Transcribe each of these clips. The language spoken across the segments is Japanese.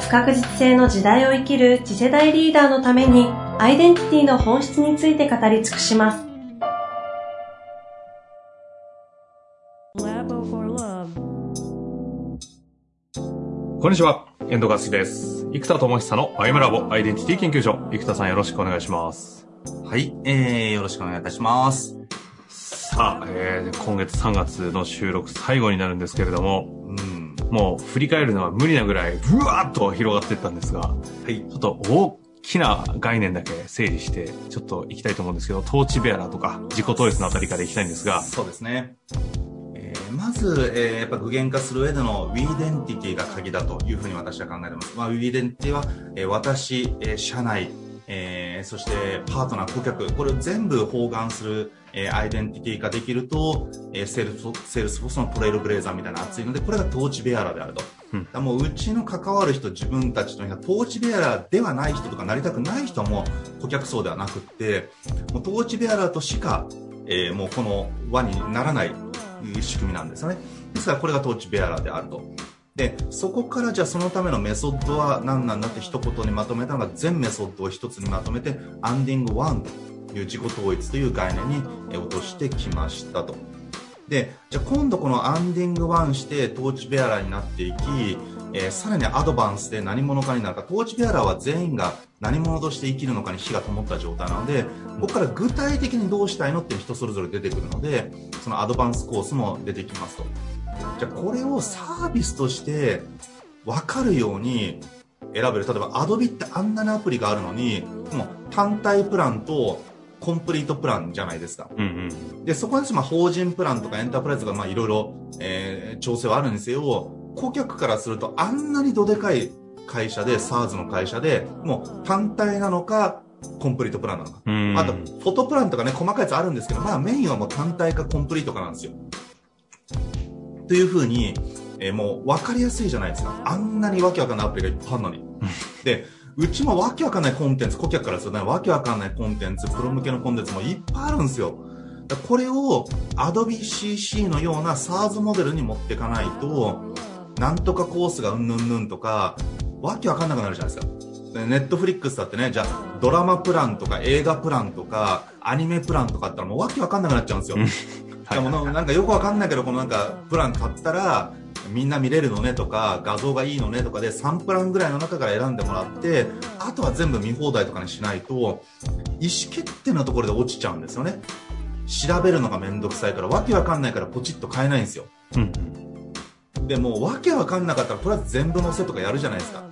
不確実性の時代を生きる次世代リーダーのためにアイデンティティの本質について語り尽くしますこんにちは、遠藤和樹です。生田智久のアイムラボアイデンティティ研究所。生田さんよろしくお願いします。はい、えー、よろしくお願いいたします。さあ、えー、今月3月の収録最後になるんですけれども、うん。もう振り返るのは無理なぐらい、ブワーッと広がっていったんですが、はい。ちょっと大きな概念だけ整理して、ちょっと行きたいと思うんですけど、トーチベアラーとか自己統一のあたりから行きたいんですが、そうですね。えーまず、えーやっぱ具現化する上での We デンティティが鍵だというふうに私は考えています。まあ、We デンティティは、えー私、えー社内、えーそしてパートナー、顧客、これを全部包含する、えーアイデンティティ化できると、えーセールスフォセールスフォースの Trailblazer みたいなやつなので、これが torch bearer であると。うんだもううちの関わる人、自分たちのは、 torch bearer ではない人とかなりたくない人も顧客層ではなくって、もうトーチベアラーとしか、えーもうこの輪にならない仕組みなんですよね。ですからこれがトーチベアラーであると。で、そこからじゃあそのためのメソッドは何なんだって一言にまとめたのが全メソッドを一つにまとめてアンディング1という自己統一という概念に落としてきましたと。で、じゃあ今度このアンディング1してトーチベアラーになっていき、えーさらにアドバンスで何者かになるか、トーチベアラーは全員が何者として生きるのかに火が灯った状態なので、ここから具体的にどうしたいのって人それぞれ出てくるので、そのアドバンスコースも出てきますと。じゃあこれをサービスとして分かるように選べる。例えば Adobe ってあんなにアプリがあるのに、もう単体プランとコンプリートプランじゃないですか。うんで、そこにまあ法人プランとかエンタープライズがまあいろいろ、えー調整はあるんですよ。顧客からするとあんなにどでかい会社で、SARS の会社で、もう単体なのか、コンプリートプランなのか。うん。うん。あと、フォトプランとかね、細かいやつあるんですけど、まあメインはもう単体かコンプリートかなんですよ。というふうに、えーもう分かりやすいじゃないですか。あんなにわけわかんないアプリがいっぱいあるのに。で、うちもわけわかんないコンテンツ、顧客からするとね、わけわかんないコンテンツ、プロ向けのコンテンツもいっぱいあるんですよ。これを Adobe CC のような SARS モデルに持っていかないと、なんとかコースがうんぬんぬんとか、わけわかんなくなるじゃないですか。ネットフリックスだってね、じゃあ、ドラマプランとか映画プランとか、アニメプランとかあったらもうわけわかんなくなっちゃうんですよ。でもななんかよくわかんないけど、このなんか、プラン買ったら、みんな見れるのねとか、画像がいいのねとかで、3プランぐらいの中から選んでもらって、あとは全部見放題とかにしないと、意思決定のところで落ちちゃうんですよね。調べるのがめんどくさいから、わけわかんないからポチッと買えないんですよ。うんでも、わけわかんなかったら、とりあえず全部載せとかやるじゃないですか。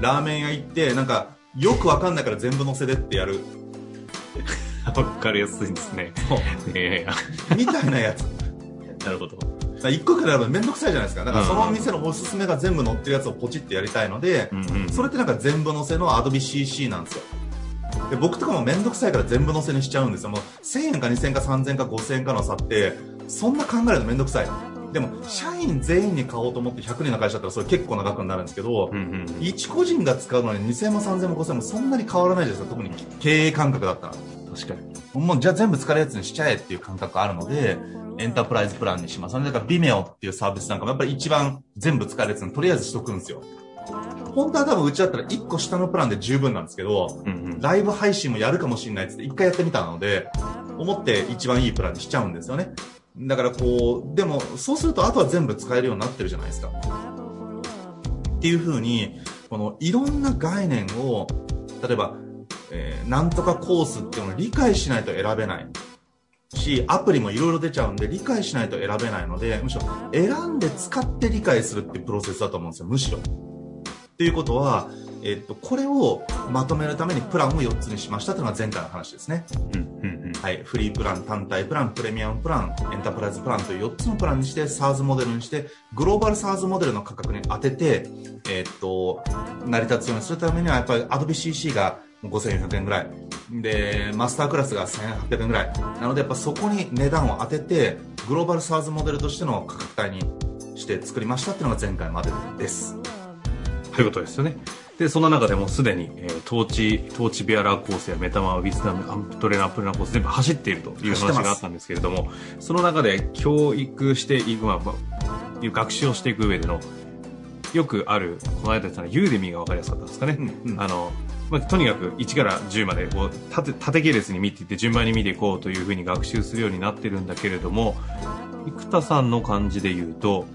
ラーメン屋行って、なんか、よくわかんないから全部載せでってやる。わかりやすいですね。えみたいなやつ。え なるほど。一個一個選ぶのめんどくさいじゃないですか。だからそのお店のおすすめが全部載ってるやつをポチってやりたいので、うんうん。それってなんか全部載せの Adobe CC なんですよ。で僕とかもめんどくさいから全部載せにしちゃうんですよ。もう1000円か2000円か3000円か5000円かの差って、そんな考えるのめんどくさい。でも、社員全員に買おうと思って100人の会社だったらそれ結構な額になるんですけど、うんうん。一個人が使うのに2000円も3000円も5000円もそんなに変わらないじゃないですか。特に経営感覚だったら。確かに。もうじゃあ全部使えるやつにしちゃえっていう感覚あるので、エンタープライズプランにします。それだから Vimeo っていうサービスなんかもやっぱり一番全部使えるやつにとりあえずしとくんですよ。本当は多分うちだったら1個下のプランで十分なんですけど、うんうん。ライブ配信もやるかもしれないっつって一回やってみたので、思って一番いいプランにしちゃうんですよね。だからこう、でもそうするとあとは全部使えるようになってるじゃないですか。っていう風に、このいろんな概念を、例えば、えーなんとかコースっていうのを理解しないと選べない。し、アプリもいろいろ出ちゃうんで、理解しないと選べないので、むしろ選んで使って理解するっていうプロセスだと思うんですよ、むしろ。っていうことは、えっと、これをまとめるためにプランを4つにしましたというのが前回の話ですね。うんうんうんはい、フリープラン、単体プラン、プレミアムプラン、エンタープライズプランという4つのプランにして、SARS モデルにして、グローバル SARS モデルの価格に当てて、えー、っと、成り立つようにするためには、やっぱり Adobe CC が5400円ぐらい。で、マスタークラスが1800円ぐらい。なので、やっぱそこに値段を当てて、グローバル SARS モデルとしての価格帯にして作りましたっていうのが前回までです。ということですよね。で、その中でもすでに、えー、トーチ、トーチベアラーコースやメタマー、ウィズダム、アンプトレーナー、プレナーコース全部走っているという話があったんですけれども、その中で教育していく、まあ、いう学習をしていく上での、よくある、この間言ったユーデミーが分かりやすかったんですかね。うんうん、あの、まあ、とにかく1から10までこう縦縦系列に見ていって順番に見ていこうというふうに学習するようになってるんだけれども生田さんの感じで言うと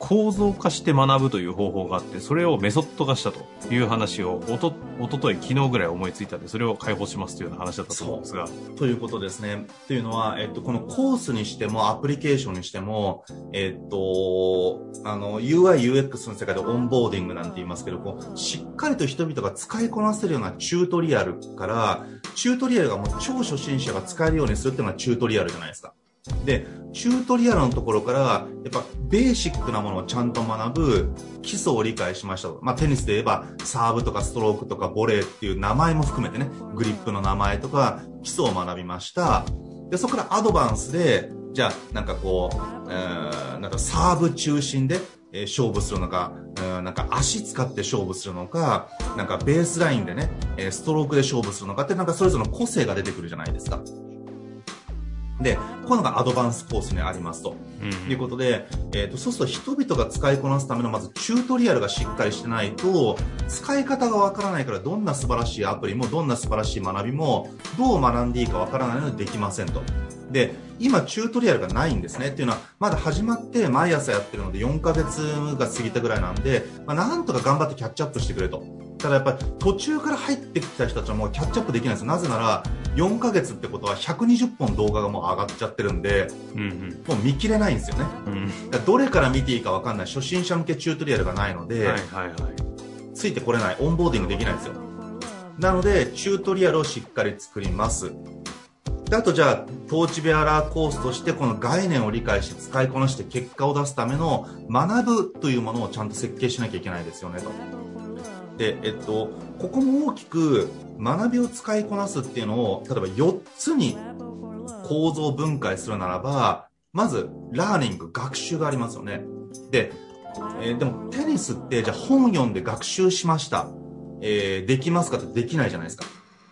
構造化して学ぶという方法があって、それをメソッド化したという話を、おと、おととい、昨日ぐらい思いついたんで、それを解放しますというような話だったと思うんですが。ということですね。というのは、えっと、このコースにしても、アプリケーションにしても、えっと、あの、UI、UX の世界でオンボーディングなんて言いますけど、こう、しっかりと人々が使いこなせるようなチュートリアルから、チュートリアルがもう超初心者が使えるようにするっていうのはチュートリアルじゃないですか。で、チュートリアルのところから、やっぱベーシックなものをちゃんと学ぶ基礎を理解しました。まあテニスで言えばサーブとかストロークとかボレーっていう名前も含めてね、グリップの名前とか基礎を学びました。で、そこからアドバンスで、じゃあなんかこう、えー、なんかサーブ中心で、え、勝負するのか、うん、なんか足使って勝負するのか、なんかベースラインでね、え、ストロークで勝負するのかってなんかそれぞれの個性が出てくるじゃないですか。で、こういうのがアドバンスコースにありますと。うん、いうことで、えっ、ー、と、そうすると人々が使いこなすためのまずチュートリアルがしっかりしてないと、使い方がわからないからどんな素晴らしいアプリもどんな素晴らしい学びもどう学んでいいかわからないのでできませんと。で、今チュートリアルがないんですねっていうのは、まだ始まって毎朝やってるので4ヶ月が過ぎたぐらいなんで、まあ、なんとか頑張ってキャッチアップしてくれと。ただやっぱり途中から入ってきた人たちはもうキャッチアップできないです。なぜなら4ヶ月ってことは120本動画がもう上がっちゃってるんで、うんうん、もう見切れないんですよね、うん、どれから見ていいか分かんない。初心者向けチュートリアルがないので、はいはいはい、ついてこれない。オンボーディングできないんですよ。なのでチュートリアルをしっかり作ります。であとじゃあトーチベアラーコースとしてこの概念を理解して使いこなして結果を出すための学ぶというものをちゃんと設計しなきゃいけないですよねと。で、えっと、ここも大きく学びを使いこなすっていうのを、例えば4つに構造分解するならば、まず、ラーニング、学習がありますよね。で、えー、でもテニスって、じゃあ本読んで学習しました。えー、できますかってできないじゃないですか。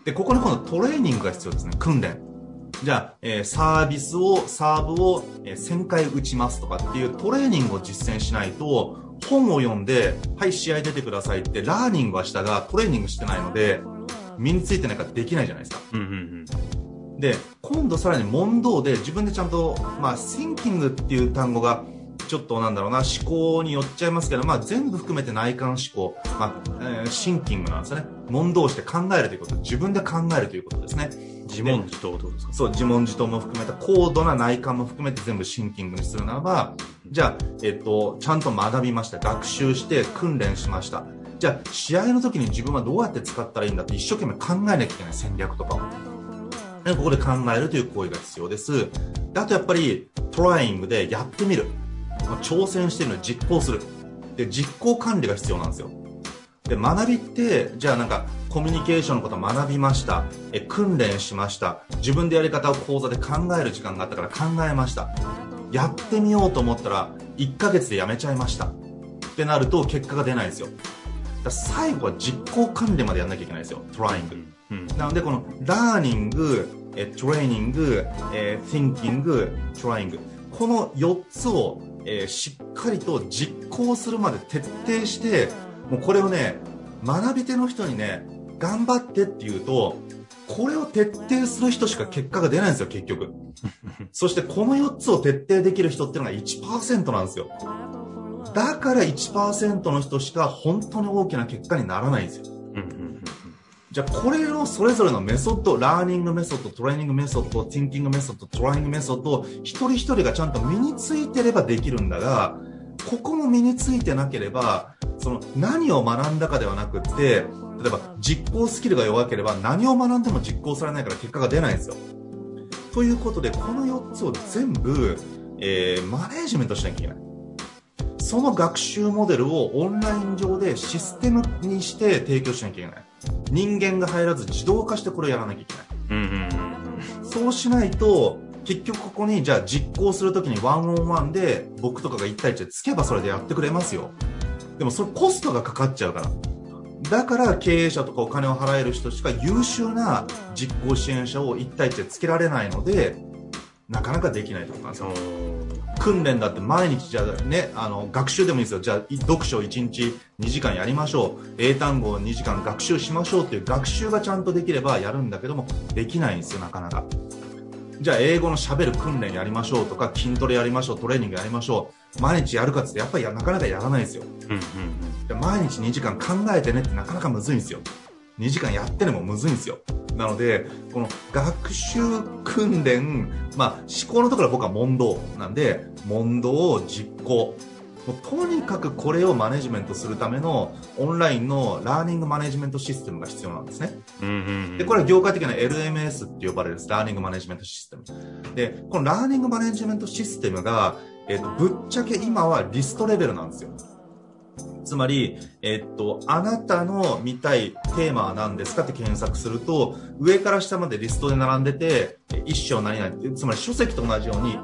で、ここに今度トレーニングが必要ですね。訓練。じゃあ、えー、サービスを、サーブを、え、1000回打ちますとかっていうトレーニングを実践しないと、本を読んで、はい、試合出てくださいって、ラーニングはしたが、トレーニングしてないので、身についてないからできないじゃないですか。うんうんうん、で、今度さらに問答で自分でちゃんと、まあ、thinking っていう単語が、ちょっとなんだろうな、思考によっちゃいますけど、まあ全部含めて内観思考、まあ、えー、シンキングなんですよね。問答して考えるということ、自分で考えるということですね。自問自答とですか？そう、自問自答も含めた高度な内観も含めて全部シンキングにするならば、じゃあ、えっと、ちゃんと学びました。学習して訓練しました。じゃあ、試合の時に自分はどうやって使ったらいいんだって一生懸命考えなきゃいけない戦略とかを。ここで考えるという行為が必要です。であとやっぱり、トライングでやってみる。挑戦してるのに実行する。で、実行管理が必要なんですよ。で、学びって、じゃあなんか、コミュニケーションのこと学びました。え、訓練しました。自分でやり方を講座で考える時間があったから考えました。やってみようと思ったら、1ヶ月でやめちゃいました。ってなると結果が出ないんですよ。だ最後は実行管理までやんなきゃいけないんですよ。トライング。うん、なのでこのラーニング、えトレーニング、えー、thinking、トライング。この4つをえー、しっかりと実行するまで徹底してもうこれをね学び手の人にね頑張ってって言うとこれを徹底する人しか結果が出ないんですよ結局。そしてこの4つを徹底できる人っていうのが1%なんですよ。だから1%の人しか本当に大きな結果にならないんですよじゃあこれをそれぞれのメソッド、 learning method、training method、thinking method、trying method を一人一人がちゃんと身についてればできるんだが、ここも身についてなければ、その何を学んだかではなくって、例えば実行スキルが弱ければ何を学んでも実行されないから結果が出ないんですよ。ということで、この4つを全部、えー、マネージメントしなきゃいけない。その学習モデルをオンライン上でシステムにして提供しなきゃいけない。人間が入らず自動化してこれをやらなきゃいけない。うんうんうん、そうしないと、結局ここにじゃあ実行するときにワンオンワンで僕とかが1対1でつけばそれでやってくれますよ。でもそれコストがかかっちゃうから。だから経営者とかお金を払える人しか優秀な実行支援者を1対1でつけられないので、なかなかできないとなんですよ。訓練だって毎日じゃあね、あの、学習でもいいですよ。じゃあ、読書1日2時間やりましょう。英単語を2時間学習しましょうっていう学習がちゃんとできればやるんだけども、できないんですよ、なかなか。じゃあ、英語の喋る訓練やりましょうとか、筋トレやりましょう、トレーニングやりましょう。毎日やるかってやっぱりなかなかやらないんですよ。うんうんうん、毎日2時間考えてねってなかなかむずいんですよ。2時間やってでもむずいんですよ。なので、この学習訓練、まあ、思考のところは僕は問答なんで、問答を実行。もうとにかくこれをマネジメントするためのオンラインのラーニングマネジメントシステムが必要なんですね。で、これは業界的な LMS って呼ばれるラーニングマネジメントシステム。で、このラーニングマネジメントシステムが、えっ、ー、と、ぶっちゃけ今はリストレベルなんですよ。つまり、えっと、あなたの見たいテーマは何ですかって検索すると、上から下までリストで並んでて、一章何々つまり書籍と同じように、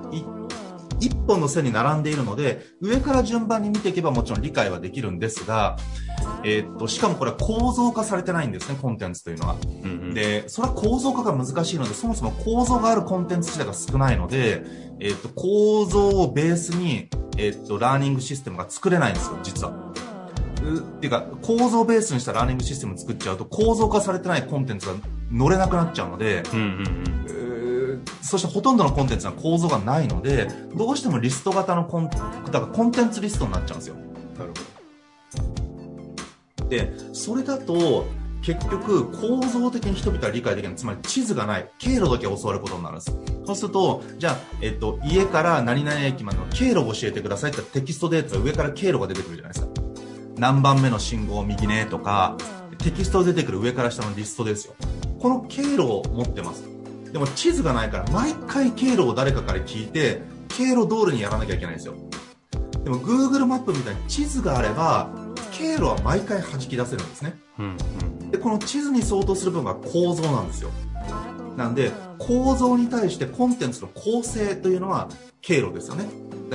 一本の線に並んでいるので、上から順番に見ていけばもちろん理解はできるんですが、えー、っと、しかもこれは構造化されてないんですね、コンテンツというのは。うんうん、で、それは構造化が難しいので、そもそも構造があるコンテンツ自体が少ないので、えー、っと、構造をベースに、えー、っと、ラーニングシステムが作れないんですよ、実は。っていうか、構造ベースにしたラーニングシステム作っちゃうと、構造化されてないコンテンツが乗れなくなっちゃうので、うんうんうん、そしてほとんどのコンテンツは構造がないので、どうしてもリスト型のコン、だからコンテンツリストになっちゃうんですよ。なるほど。で、それだと、結局構造的に人々は理解できない。つまり地図がない。経路だけ教わることになるんです。そうすると、じゃあ、えっと、家から何々駅までの経路を教えてくださいってテキストデータ上から経路が出てくるじゃないですか。何番目の信号右ねとか、テキスト出てくる上から下のリストですよ。この経路を持ってます。でも地図がないから毎回経路を誰かから聞いて、経路通りにやらなきゃいけないんですよ。でも Google マップみたいに地図があれば、経路は毎回弾き出せるんですね。うんうん、で、この地図に相当する部分が構造なんですよ。なんで、構造に対してコンテンツの構成というのは経路ですよね。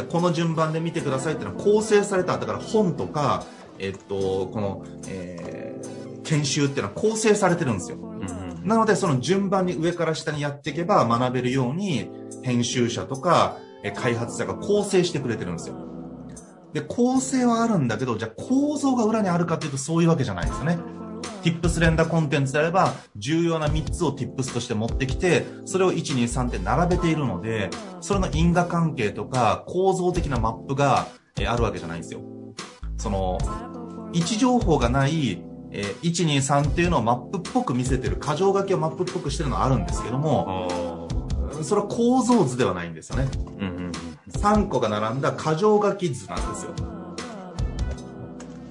この順番で見てくださいっていうのは構成された、だから本とか、えっと、この、えー、研修っていうのは構成されてるんですよ。うん、なので、その順番に上から下にやっていけば学べるように、編集者とか、え開発者が構成してくれてるんですよ。で、構成はあるんだけど、じゃあ構造が裏にあるかっていうとそういうわけじゃないんですよね。Tips 連打コンテンツであれば、重要な3つを Tips として持ってきて、それを1、2、3って並べているので、それの因果関係とか構造的なマップがあるわけじゃないんですよ。その、位置情報がない、えー、1、2、3っていうのをマップっぽく見せてる、箇条書きをマップっぽくしてるのはあるんですけども、それは構造図ではないんですよね。うんうん、3個が並んだ箇条書き図なんですよ。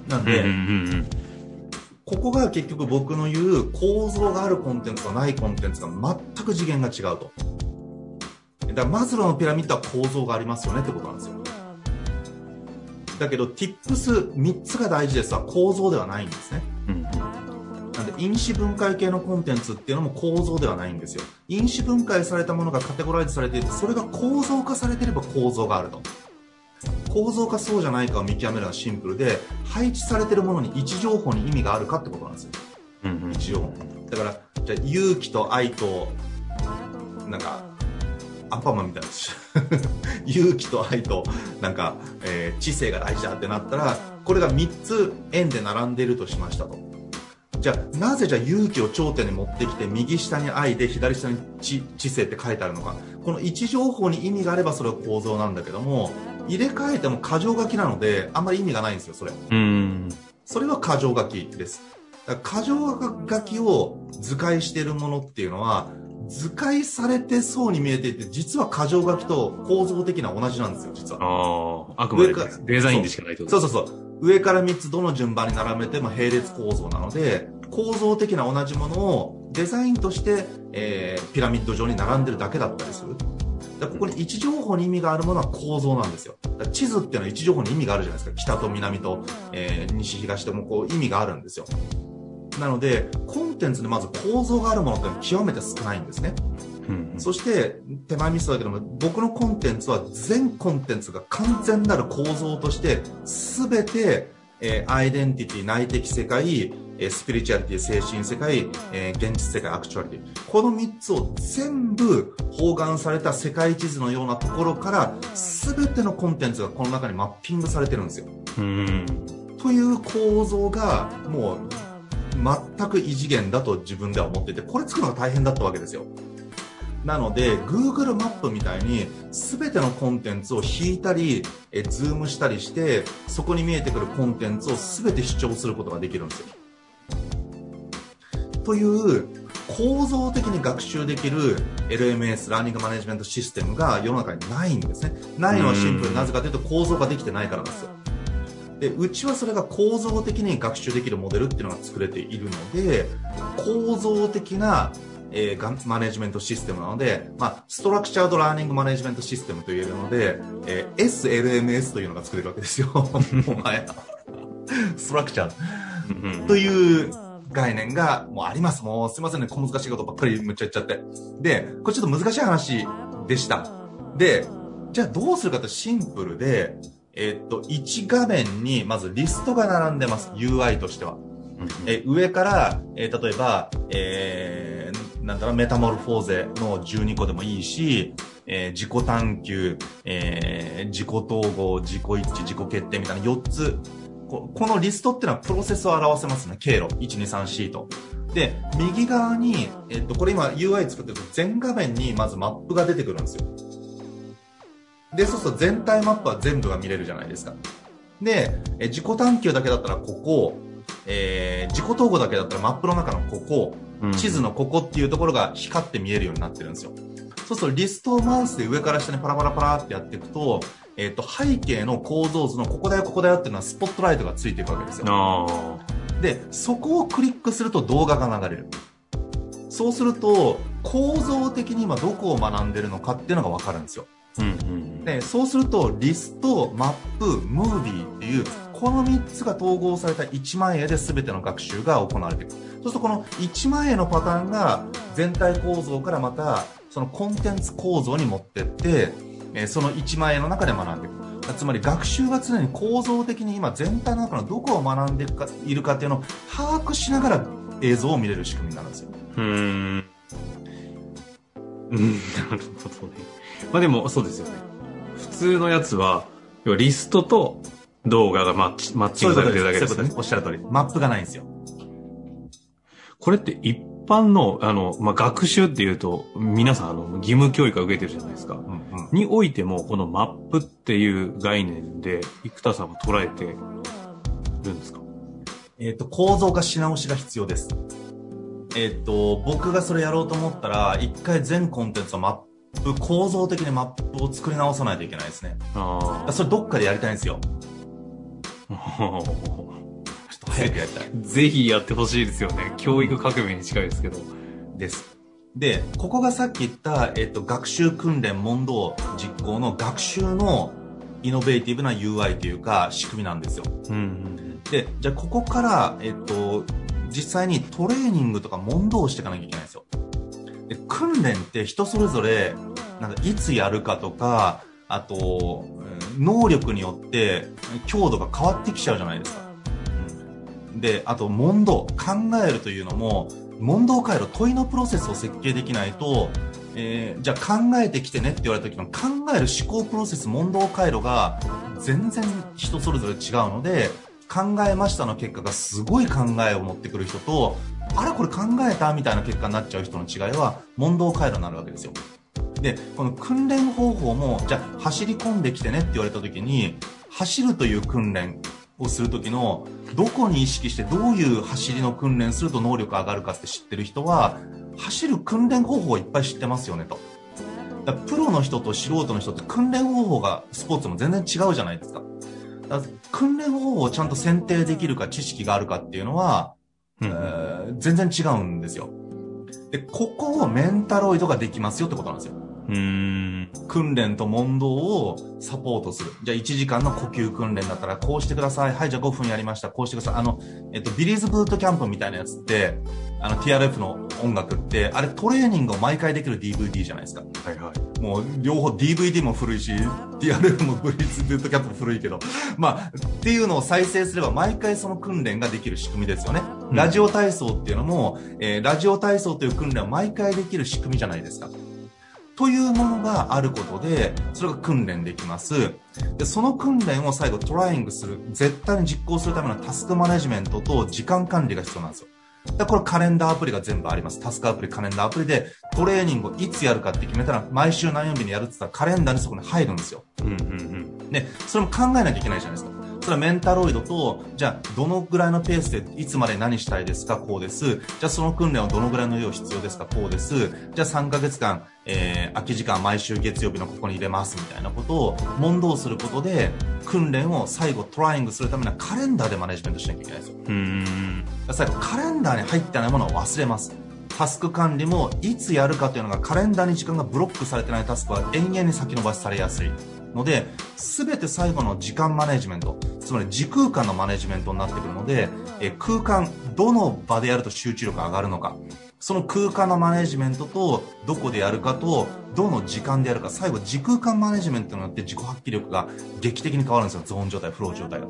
なんで、うんうんうんここが結局僕の言う構造があるコンテンツとないコンテンツが全く次元が違うと。だからマズローのピラミッドは構造がありますよねってことなんですよ。だけど Tips3 つが大事ですは構造ではないんですね。うん、なんで因子分解系のコンテンツっていうのも構造ではないんですよ。因子分解されたものがカテゴライズされていて、それが構造化されていれば構造があると。構造かそうじゃないかを見極めるのはシンプルで、配置されてるものに位置情報に意味があるかってことなんですよ。うん、うん、位置情報。だから、じゃあ勇気と愛と、なんか、アンパンマンみたいな。勇気と愛となんか、えー、知性が大事だってなったらこれが3つ円で並んでいるとしましたと。じゃあなぜじゃあ勇気を頂点に持ってきて右下に愛で左下に知知性って書いてあるのか。この位置情報に意味があればそれは構造なんだけども入れ替えても箇条書きなのであんまり意味がないんですよそれ。うん。それは箇条書きです。箇条書きを図解しているものっていうのは図解されてそうに見えていて、実は箇条書きと構造的な同じなんですよ、実は。ああ、あくまでデザインでしかないってことそうそうそう。上から3つどの順番に並べても並列構造なので、構造的な同じものをデザインとして、えー、ピラミッド状に並んでるだけだったりする。だここに位置情報に意味があるものは構造なんですよ。地図っていうのは位置情報に意味があるじゃないですか。北と南と、えー、西東ともこう意味があるんですよ。なので、コンテンツでまず構造があるものって極めて少ないんですね。うんそして、手前味噌だけども、僕のコンテンツは全コンテンツが完全なる構造として、すべて、えー、アイデンティティ、内的世界、えー、スピリチュアリティ、精神世界、えー、現実世界、アクチュアリティ。この3つを全部包含された世界地図のようなところから、すべてのコンテンツがこの中にマッピングされてるんですよ。うんという構造が、もう、全く異次元だと自分では思ってて、これ作るのが大変だったわけですよ。なので、Google マップみたいに全てのコンテンツを引いたり、えズームしたりして、そこに見えてくるコンテンツを全て主張することができるんですよ。という構造的に学習できる LMS、 learning management system が世の中にないんですね。ないのはシンプルなぜかというと構造ができてないからなんですよ。でうちはそれが構造的に学習できるモデルっていうのが作れているので構造的な、えー、マネジメントシステムなので、まあ、ストラクチャードラーニングマネジメントシステムと言えるので、えー、SLMS というのが作れるわけですよ。もはやストラクチャーという概念がもうあります。もうすいませんね。小難しいことばっかりむっちゃ言っちゃって。でこれちょっと難しい話でした。でじゃあどうするかとシンプルでえっと、1画面にまずリストが並んでます。UI としては。え上から、えー、例えば、えー、なんだろう、メタモルフォーゼの12個でもいいし、えー、自己探求、えー、自己統合、自己一致、自己決定みたいな4つ。ここのリストっていうのはプロセスを表せますね。経路。1、2、3、4と。で、右側に、えっと、これ今 UI 作ってると全画面にまずマップが出てくるんですよ。で、そうすると全体マップは全部が見れるじゃないですか。で、え自己探求だけだったらここ、えー、自己統合だけだったらマップの中のここ、地図のここっていうところが光って見えるようになってるんですよ。そうするとリストをマウスで上から下にパラパラパラってやっていくと、えっ、ー、と、背景の構造図のここだよここだよっていうのはスポットライトがついていくわけですよ。で、そこをクリックすると動画が流れる。そうすると、構造的に今どこを学んでるのかっていうのがわかるんですよ。うんうん、でそうするとリストマップムービーっていうこの3つが統合された1万円で全ての学習が行われていくそうするとこの1万円のパターンが全体構造からまたそのコンテンツ構造に持ってって、えその1万円の中で学んでいくつまり学習が常に構造的に今全体の中のどこを学んでいるかいるかっていうのを把握しながら映像を見れる仕組みなんですよ。うん。うん、なるほどね。まあでもそうですよね。普通のやつは、要はリストと動画がマッチマッチングされてるだけですね。おっしゃる通り。マップがないんですよ。これって一般の、あの、まあ、学習っていうと、皆さん、あの、義務教育が受けてるじゃないですか。うんうん、においても、このマップっていう概念で、生田さんは捉えてるんですか？えっ、と、構造化し直しが必要です。えっ、ー、と、僕がそれやろうと思ったら、一回全コンテンツをマッ構造的にマップを作り直さないといけないですね。あそれどっかでやりたいんですよ。ちょっと早くやりたい。ぜひやってほしいですよね。教育革命に近いですけど。です。で、ここがさっき言った、えっと、学習訓練問答実行の学習のイノベーティブな UI というか仕組みなんですよ。うん、で、じゃあここから、えっと、実際にトレーニングとか問答をしていかなきゃいけないんですよ。で訓練って人それぞれなんかいつやるかとかあと能力によって強度が変わってきちゃうじゃないですか、うん、であと問答。考えるというのも問答回路問いのプロセスを設計できないと、えー、じゃあ考えてきてねって言われた時の考える思考プロセス問答回路が全然人それぞれ違うので考えましたの結果がすごい考えを持ってくる人とあれこれ考えたみたいな結果になっちゃう人の違いは問答回路になるわけですよでこの訓練方法もじゃあ走り込んできてねって言われた時に走るという訓練をする時のどこに意識してどういう走りの訓練すると能力上がるかって知ってる人は走る訓練方法をいっぱい知ってますよねと。だプロの人と素人の人って訓練方法がスポーツも全然違うじゃないですか。訓練方法をちゃんと選定できるか知識があるかっていうのは、うんえー全然違うんですよ。で、ここをメンタロイドができますよってことなんですよ。うーん。訓練と問答をサポートする。じゃあ1時間の呼吸訓練だったらこうしてください。はい、じゃあ5分やりました。こうしてください。あの、えっと、ビリーズブートキャンプみたいなやつって、あの TRF の音楽って、あれトレーニングを毎回できる DVD じゃないですか。はいはい。もう両方 DVD も古いし、TRF もブリーズブートキャンプも古いけど、まあ、っていうのを再生すれば毎回その訓練ができる仕組みですよね。うんラジオ体操っていうのも、えーラジオ体操という訓練を毎回できる仕組みじゃないですか。というものがあることで、それが訓練できます。で、その訓練を最後トライングする、絶対に実行するためのタスクマネジメントと時間管理が必要なんですよ。だこれカレンダーアプリが全部あります。タスクアプリ、カレンダーアプリでトレーニングをいつやるかって決めたら、毎週何曜日にやるって言ったらカレンダーにそこに入るんですよ。うんうんで、それも考えなきゃいけないじゃないですか。それはメンタロイドと、じゃあ、どのぐらいのペースで、いつまで何したいですかこうです。じゃあ、その訓練はどのぐらいの量必要ですかこうです。じゃあ、3ヶ月間、えー、空き時間毎週月曜日のここに入れますみたいなことを問答することで、訓練を最後トライングするためにはカレンダーでマネジメントしなきゃいけないんですよ。うん。最後カレンダーに入ってないものを忘れます。タスク管理もいつやるかというのがカレンダーに時間がブロックされてないタスクは延々に先延ばしされやすいので全て最後の時間マネジメントつまり時空間のマネジメントになってくるのでえ空間どの場でやると集中力が上がるのか。その空間のマネジメントとどこでやるかとどの時間でやるか。最後時空間マネジメントによって自己発揮力が劇的に変わるんですよ。ゾーン状態フロー状態が。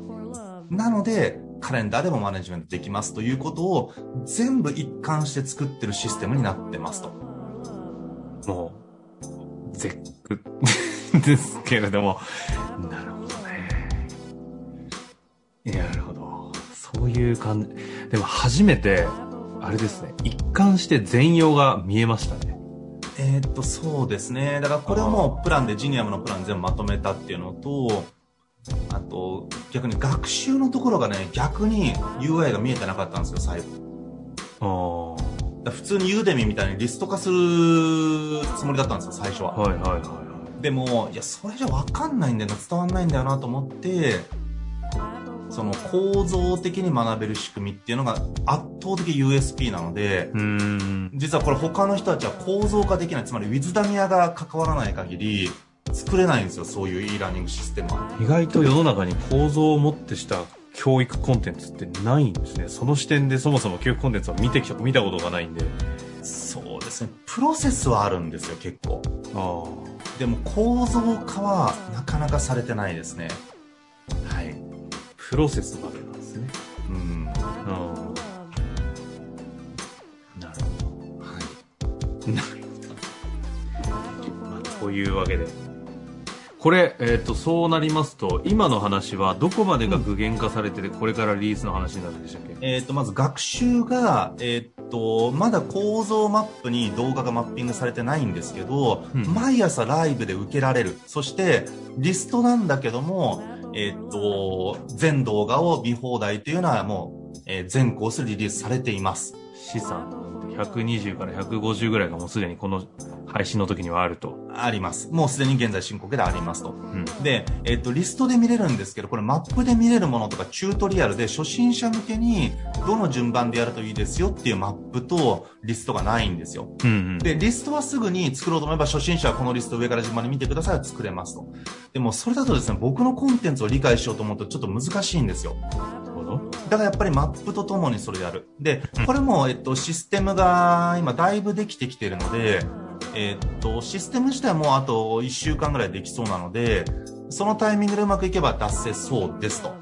なので、カレンダーでもマネジメントできますということを全部一貫して作ってるシステムになってますと。もう、絶句 ですけれども。なるほどね。なるほど。そういう感じ。でも初めて、あれですね、一貫して全容が見えましたね。えーっと、そうですね。だからこれもプランで、ジニアムのプラン全部まとめたっていうのと、あと、逆に学習のところがね、逆に UI が見えてなかったんですよ、最後。あ普通にユーデミみたいにリスト化するつもりだったんですよ、最初は。はいはいはいはでも、いや、それじゃわかんないんだよな、伝わんないんだよなと思って、その構造的に学べる仕組みっていうのが圧倒的 USP なので。実はこれ他の人たちは構造化できない、つまりウィズダミアが関わらない限り、作れないんですよ、そういう e ラーニングシステムは。意外と世の中に構造をもってした教育コンテンツってないんですね。その視点でそもそも教育コンテンツを見てきた、見たことがないんで。そうですね、プロセスはあるんですよ、結構。あでも構造化はなかなかされてないですね。あ。はい。プロセスまでなんですね。うん。なるほど。はい。なるほど。まあ、というわけで。これ、えっ、と、そうなりますと、今の話はどこまでが具現化されてて、これからリリースの話になるんでしたっけ？えっ、と、まず学習が、えっ、と、まだ構造マップに動画がマッピングされてないんですけど、うん毎朝ライブで受けられる。そして、リストなんだけども、えっ、と、全動画を見放題というのはもう、えー全コースリリースされています。資産120から150ぐらいがもうすでにこの配信の時にはあると。あります。もうすでに現在進行形でありますと。うん。で、えっ、と、リストで見れるんですけど、これマップで見れるものとかチュートリアルで初心者向けにどの順番でやるといいですよっていうマップとリストがないんですよ。うんうん。で、リストはすぐに作ろうと思えば初心者はこのリスト上から順番に見てくださいは作れますと。でもそれだとですね、僕のコンテンツを理解しようと思うとちょっと難しいんですよ。ど。だからやっぱりマップとともにそれやる。で、これも、えっと、システムが今だいぶできてきているので、えっと、システム自体はもうあと1週間ぐらいできそうなので、そのタイミングでうまくいけば達成そうですと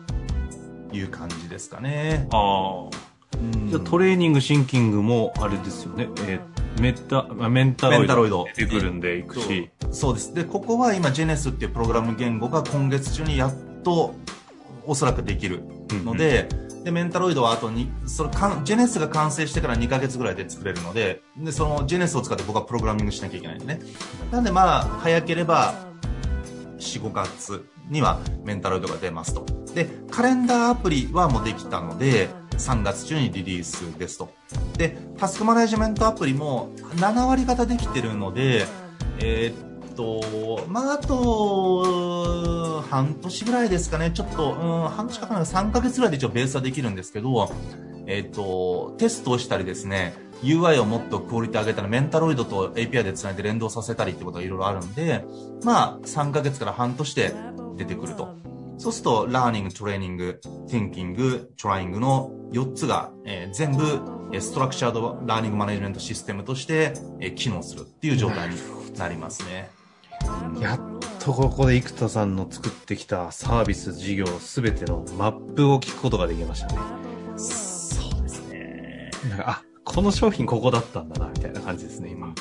いう感じですかね。ああ。うんじゃあトレーニング、シンキングもあれですよね。えーメタ、あメンタロイド出てくるんでいくし。そうです。で、ここは今 JENES っていうプログラム言語が今月中にやっとおそらくできるので、で、メンタロイドはあとに、それかん、JENES が完成してから2ヶ月ぐらいで作れるので、で、その JENES を使って僕はプログラミングしなきゃいけないんでね。なんでまあ、早ければ、4、5月にはメンタロイドが出ますと。で、カレンダーアプリはもうできたので、3月中にリリースですと。で、タスクマネジメントアプリも7割方できてるので、えーっと、まあ、あと、半年ぐらいですかね、ちょっと、うん、半年かかない3ヶ月ぐらいで一応ベースはできるんですけど、えーっと、テストをしたりですね、UI をもっとクオリティ上げたらメンタロイドと API で繋いで連動させたりってことがいろいろあるんで、まあ、3ヶ月から半年で出てくると。そうすると、 learning、training、thinking、trying の4つが、えー全部、ストラクチャードラーニングマネジメントシステムとして、え機能するっていう状態になりますね。やっとここで生田さんの作ってきたサービス、事業、すべてのマップを聞くことができましたね。そうですね。なんか、あ、この商品ここだったんだな、みたいな感じですね、今。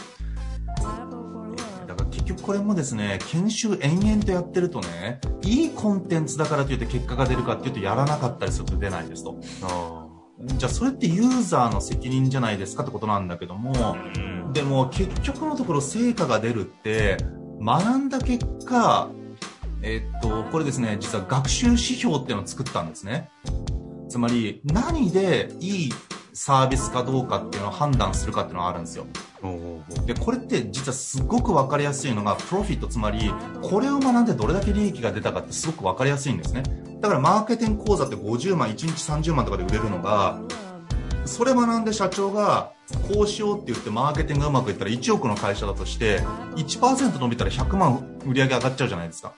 だから結局これもですね、研修延々とやってるとね、いいコンテンツだからといって結果が出るかっていうとやらなかったりすると出ないですと。あじゃあそれってユーザーの責任じゃないですかってことなんだけども、でも結局のところ成果が出るって、学んだ結果、えっと、これですね、実は学習指標っていうのを作ったんですね。つまり、何でいいサービスかどうかっていうのを判断するかっていうのがあるんですよ。で、これって実はすごくわかりやすいのが、プロフィット、つまり、これを学んでどれだけ利益が出たかってすごくわかりやすいんですね。だからマーケティング講座って50万、1日30万とかで売れるのが、それ学んで社長が、こうしようって言ってマーケティングがうまくいったら1億の会社だとして、1%伸びたら100万売り上げ上がっちゃうじゃないですか。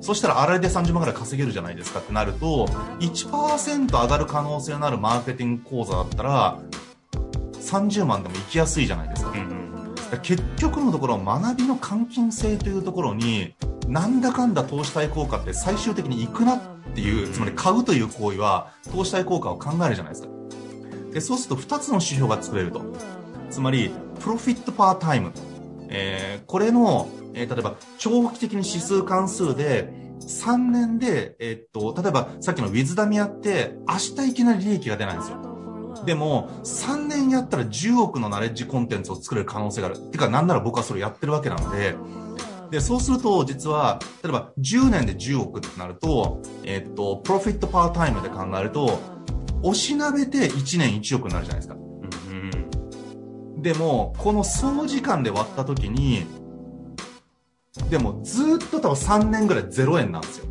そしたらあれで30万ぐらい稼げるじゃないですかってなると、1%上がる可能性のあるマーケティング講座だったら、30万でも行きやすいじゃないですか。うん結局のところ学びの換金性というところになんだかんだ投資対効果って最終的に行くなっていうつまり買うという行為は投資対効果を考えるじゃないですかでそうすると2つの指標が作れると。つまりプロフィットパータイム、えーこれの、えー例えば長期的に指数関数で3年で、えーっと例えばさっきのウィズダミアって明日いきなり利益が出ないんですよ。でも、3年やったら10億のナレッジコンテンツを作れる可能性がある。てか、なんなら僕はそれやってるわけなので、で、そうすると、実は、例えば、10年で10億ってなると、えっと、プロフィットパータイムで考えると、押しなべて1年1億になるじゃないですか。うんうんでも、この総時間で割った時に、でも、ずっと多分3年ぐらい0円なんですよ。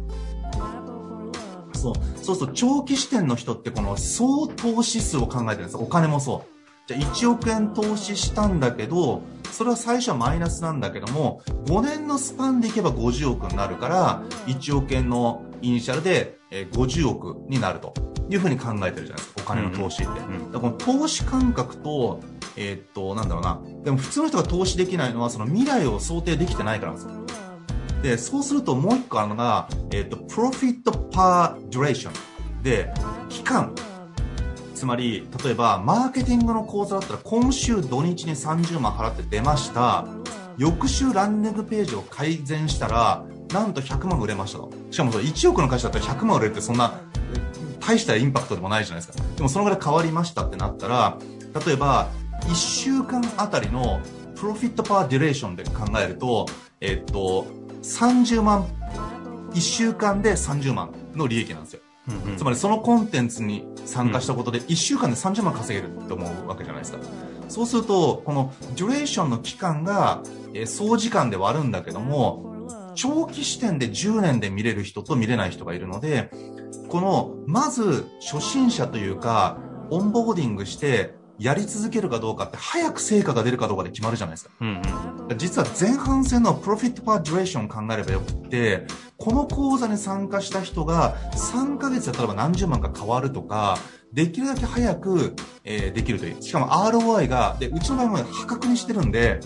そう。そうすると、長期視点の人ってこの総投資数を考えてるんですお金もそう。じゃあ1億円投資したんだけど、それは最初はマイナスなんだけども、5年のスパンでいけば50億になるから、1億円のイニシャルでえー50億になるというふうに考えてるじゃないですか、お金の投資って。うんだからこの投資感覚と、えーっと、なんだろうな。でも普通の人が投資できないのは、その未来を想定できてないからなんですよ。で、そうするともう一個あるのが、えーっと、プロフィットパーデュレーション。で、期間。つまり、例えば、マーケティングの講座だったら、今週土日に30万払って出ました。翌週ランディングページを改善したら、なんと100万売れましたと。しかもそれ1億の会社だったら100万売れるってそんな、え大したインパクトでもないじゃないですか。でもそのぐらい変わりましたってなったら、例えば、1週間あたりのプロフィットパーデュレーションで考えると、えっと、30万、1週間で30万の利益なんですよ。うんうんつまりそのコンテンツに参加したことで1週間で30万稼げるって思うわけじゃないですか。そうすると、このデュレーションの期間が、えー総時間で割るんだけども、長期視点で10年で見れる人と見れない人がいるので、この、まず初心者というか、オンボーディングしてやり続けるかどうかって早く成果が出るかどうかで決まるじゃないですか。うんうん実は前半戦のプロフィットパーデュレーションを考えればよくって、この講座に参加した人が3ヶ月で例えば何十万か変わるとか、できるだけ早く、えーできるという。しかも ROI が、で、うちの場合も破格にしてるんで、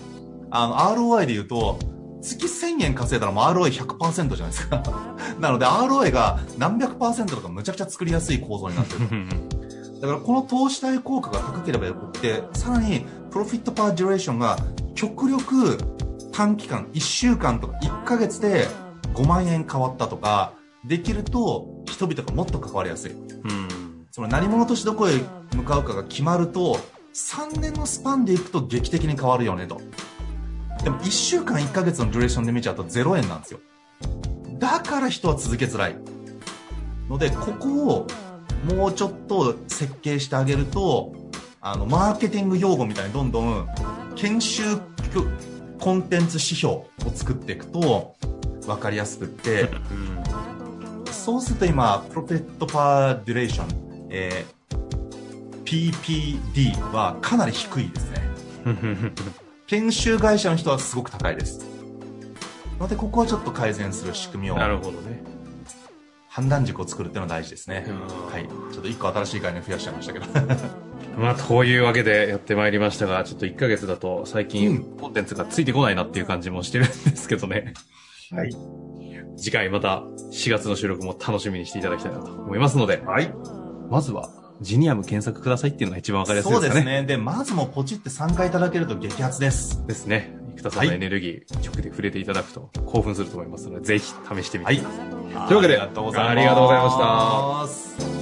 あの、ROI で言うと、月1000円稼いだらもう ROI100% じゃないですか。なので ROI が何百パーセントとかむちゃくちゃ作りやすい構造になってる。う んだからこの投資対効果が高ければよくって、さらにプロフィットパーデュレーションが極力短期間、1週間とか1ヶ月で5万円変わったとか、できると人々がもっと関わりやすい。うんその何者としてどこへ向かうかが決まると、3年のスパンでいくと劇的に変わるよねと。でも1週間1ヶ月のデュレーションで見ちゃうと0円なんですよ。だから人は続けづらい。ので、ここをもうちょっと設計してあげると、あの、マーケティング用語みたいにどんどん研修コンテンツ指標を作っていくと分かりやすくって、そうすると今、プロフェットパーデュレーション、えー PPD はかなり低いですね。研修会社の人はすごく高いです。ので、ここはちょっと改善する仕組みを、なるほどね。判断軸を作るっていうのが大事ですね。うんはい。ちょっと一個新しい概念増やしちゃいましたけど。まあ、というわけでやってまいりましたが、ちょっと1ヶ月だと最う近んコンテンツがついてこないなっていう感じもしてるんですけどね。はい。次回また4月の収録も楽しみにしていただきたいなと思いますので、はい。まずはジニアム検索くださいっていうのが一番わかりやすいそうですかね。ですね。で、まずもうポチって参加いただけると激アツです。ですね。生田さんのはいエネルギー、直で触れていただくと興奮すると思いますので、ぜひ試してみはいてください。というわけでありがとうございます。ありがとうございましたした。